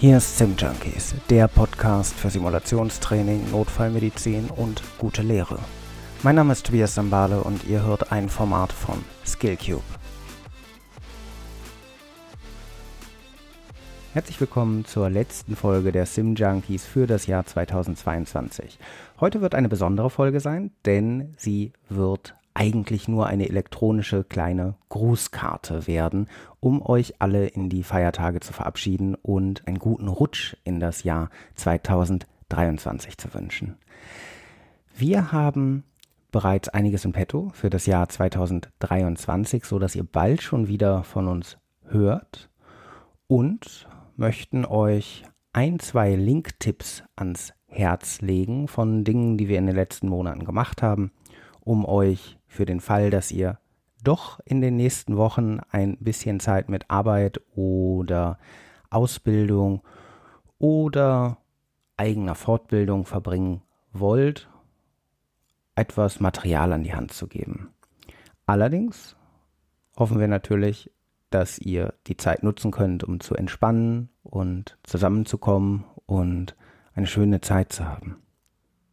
Hier ist Sim Junkies, der Podcast für Simulationstraining, Notfallmedizin und gute Lehre. Mein Name ist Tobias Sambale und ihr hört ein Format von Skillcube. Herzlich willkommen zur letzten Folge der Sim Junkies für das Jahr 2022. Heute wird eine besondere Folge sein, denn sie wird eigentlich nur eine elektronische kleine Grußkarte werden, um euch alle in die Feiertage zu verabschieden und einen guten Rutsch in das Jahr 2023 zu wünschen. Wir haben bereits einiges im Petto für das Jahr 2023, so dass ihr bald schon wieder von uns hört und möchten euch ein, zwei Link-Tipps ans Herz legen von Dingen, die wir in den letzten Monaten gemacht haben, um euch für den Fall, dass ihr doch in den nächsten Wochen ein bisschen Zeit mit Arbeit oder Ausbildung oder eigener Fortbildung verbringen wollt, etwas Material an die Hand zu geben. Allerdings hoffen wir natürlich, dass ihr die Zeit nutzen könnt, um zu entspannen und zusammenzukommen und eine schöne Zeit zu haben.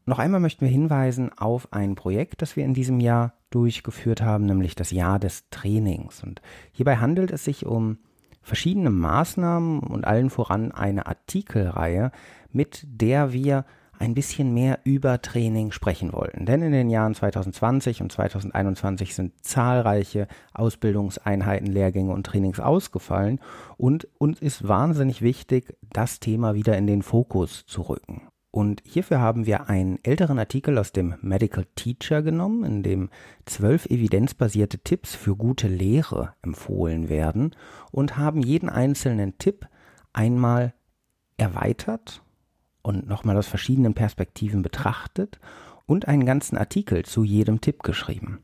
Noch einmal möchten wir hinweisen auf ein Projekt, das wir in diesem Jahr durchgeführt haben, nämlich das Jahr des Trainings. Und hierbei handelt es sich um verschiedene Maßnahmen und allen voran eine Artikelreihe, mit der wir ein bisschen mehr über Training sprechen wollten. Denn in den Jahren 2020 und 2021 sind zahlreiche Ausbildungseinheiten, Lehrgänge und Trainings ausgefallen und uns ist wahnsinnig wichtig, das Thema wieder in den Fokus zu rücken. Und hierfür haben wir einen älteren Artikel aus dem Medical Teacher genommen, in dem zwölf evidenzbasierte Tipps für gute Lehre empfohlen werden und haben jeden einzelnen Tipp einmal erweitert und nochmal aus verschiedenen Perspektiven betrachtet und einen ganzen Artikel zu jedem Tipp geschrieben.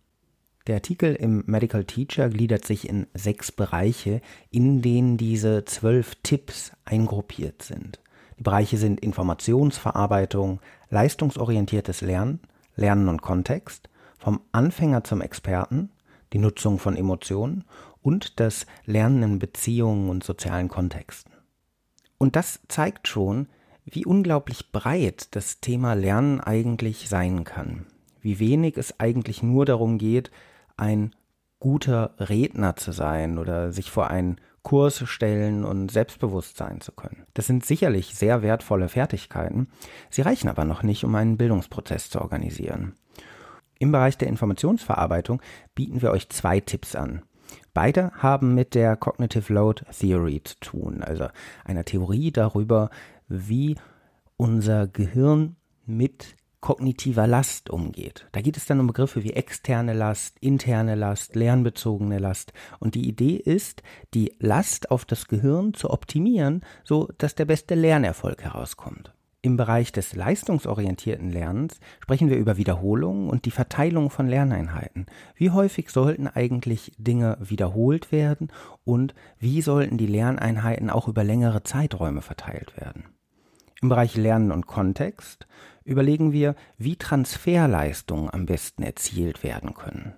Der Artikel im Medical Teacher gliedert sich in sechs Bereiche, in denen diese zwölf Tipps eingruppiert sind. Bereiche sind Informationsverarbeitung, leistungsorientiertes Lernen, Lernen und Kontext, vom Anfänger zum Experten, die Nutzung von Emotionen und das Lernen in Beziehungen und sozialen Kontexten. Und das zeigt schon, wie unglaublich breit das Thema Lernen eigentlich sein kann. Wie wenig es eigentlich nur darum geht, ein guter Redner zu sein oder sich vor einen Kurs stellen und selbstbewusst sein zu können. Das sind sicherlich sehr wertvolle Fertigkeiten, sie reichen aber noch nicht, um einen Bildungsprozess zu organisieren. Im Bereich der Informationsverarbeitung bieten wir euch zwei Tipps an. Beide haben mit der Cognitive Load Theory zu tun, also einer Theorie darüber, wie unser Gehirn mit kognitiver Last umgeht. Da geht es dann um Begriffe wie externe Last, interne Last, lernbezogene Last. Und die Idee ist, die Last auf das Gehirn zu optimieren, so dass der beste Lernerfolg herauskommt. Im Bereich des leistungsorientierten Lernens sprechen wir über Wiederholungen und die Verteilung von Lerneinheiten. Wie häufig sollten eigentlich Dinge wiederholt werden und wie sollten die Lerneinheiten auch über längere Zeiträume verteilt werden? Im Bereich Lernen und Kontext überlegen wir, wie Transferleistungen am besten erzielt werden können.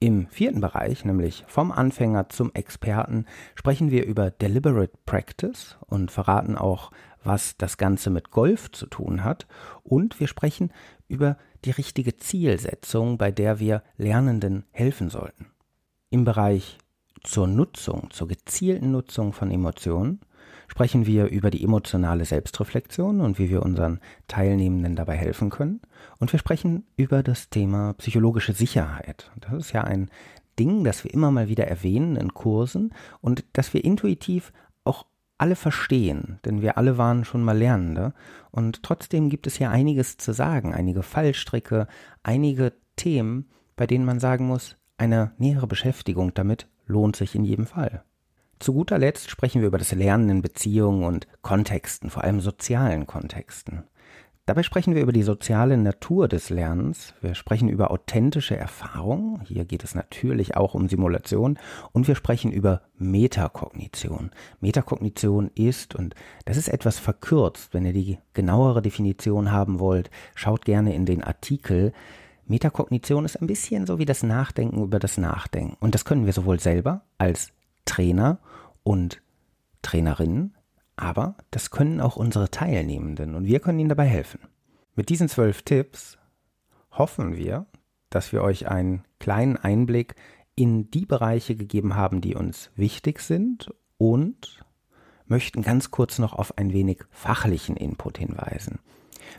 Im vierten Bereich, nämlich vom Anfänger zum Experten, sprechen wir über Deliberate Practice und verraten auch, was das Ganze mit Golf zu tun hat. Und wir sprechen über die richtige Zielsetzung, bei der wir Lernenden helfen sollten. Im Bereich zur Nutzung, zur gezielten Nutzung von Emotionen sprechen wir über die emotionale Selbstreflexion und wie wir unseren Teilnehmenden dabei helfen können. Und wir sprechen über das Thema psychologische Sicherheit. Das ist ja ein Ding, das wir immer mal wieder erwähnen in Kursen und das wir intuitiv auch alle verstehen, denn wir alle waren schon mal Lernende und trotzdem gibt es hier einiges zu sagen, einige Fallstricke, einige Themen, bei denen man sagen muss, eine nähere Beschäftigung damit lohnt sich in jedem Fall. Zu guter Letzt sprechen wir über das Lernen in Beziehungen und Kontexten, vor allem sozialen Kontexten. Dabei sprechen wir über die soziale Natur des Lernens, wir sprechen über authentische Erfahrungen, hier geht es natürlich auch um Simulation, und wir sprechen über Metakognition. Metakognition ist, und das ist etwas verkürzt, wenn ihr die genauere Definition haben wollt, schaut gerne in den Artikel. Metakognition ist ein bisschen so wie das Nachdenken über das Nachdenken. Und das können wir sowohl selber als Trainer und Trainerinnen Aber das können auch unsere Teilnehmenden und wir können ihnen dabei helfen. Mit diesen zwölf Tipps hoffen wir, dass wir euch einen kleinen Einblick in die Bereiche gegeben haben, die uns wichtig sind und möchten ganz kurz noch auf ein wenig fachlichen Input hinweisen.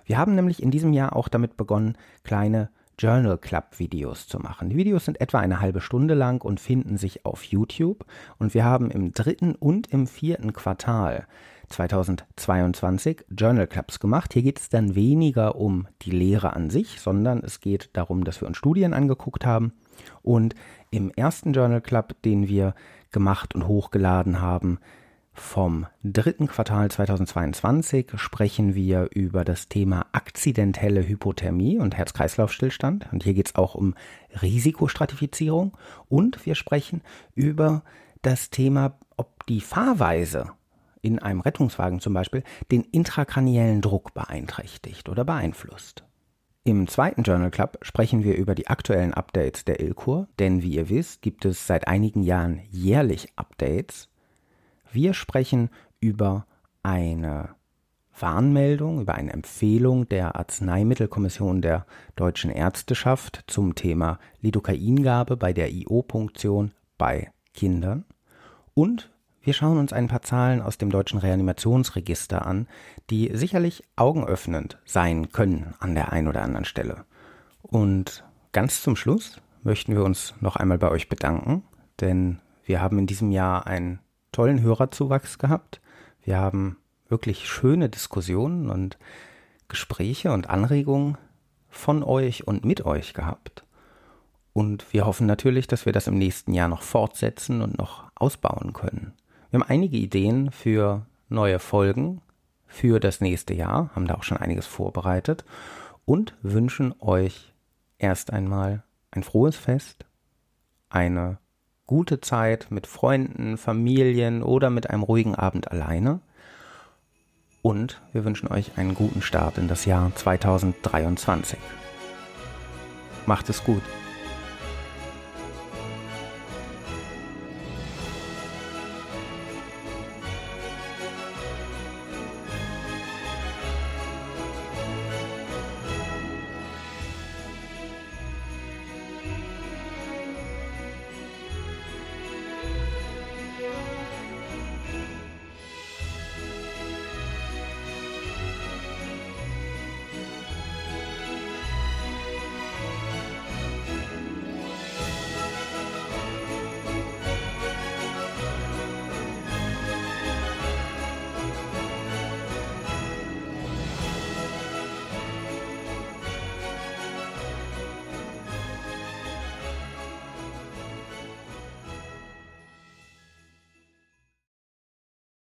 Wir haben nämlich in diesem Jahr auch damit begonnen, kleine Journal Club Videos zu machen. Die Videos sind etwa eine halbe Stunde lang und finden sich auf YouTube. Und wir haben im dritten und im vierten Quartal 2022 Journal Clubs gemacht. Hier geht es dann weniger um die Lehre an sich, sondern es geht darum, dass wir uns Studien angeguckt haben. Und im ersten Journal Club, den wir gemacht und hochgeladen haben, vom dritten Quartal 2022 sprechen wir über das Thema akzidentelle Hypothermie und Herz-Kreislauf-Stillstand. Und hier geht es auch um Risikostratifizierung. Und wir sprechen über das Thema, ob die Fahrweise in einem Rettungswagen zum Beispiel den intrakraniellen Druck beeinträchtigt oder beeinflusst. Im zweiten Journal Club sprechen wir über die aktuellen Updates der Ilkur, denn wie ihr wisst, gibt es seit einigen Jahren jährlich Updates wir sprechen über eine Warnmeldung, über eine Empfehlung der Arzneimittelkommission der deutschen Ärzteschaft zum Thema Lidocaingabe bei der IO-Punktion bei Kindern. Und wir schauen uns ein paar Zahlen aus dem deutschen Reanimationsregister an, die sicherlich augenöffnend sein können an der einen oder anderen Stelle. Und ganz zum Schluss möchten wir uns noch einmal bei euch bedanken, denn wir haben in diesem Jahr ein tollen Hörerzuwachs gehabt. Wir haben wirklich schöne Diskussionen und Gespräche und Anregungen von euch und mit euch gehabt. Und wir hoffen natürlich, dass wir das im nächsten Jahr noch fortsetzen und noch ausbauen können. Wir haben einige Ideen für neue Folgen für das nächste Jahr, haben da auch schon einiges vorbereitet und wünschen euch erst einmal ein frohes Fest, eine gute Zeit mit Freunden, Familien oder mit einem ruhigen Abend alleine. Und wir wünschen euch einen guten Start in das Jahr 2023. Macht es gut.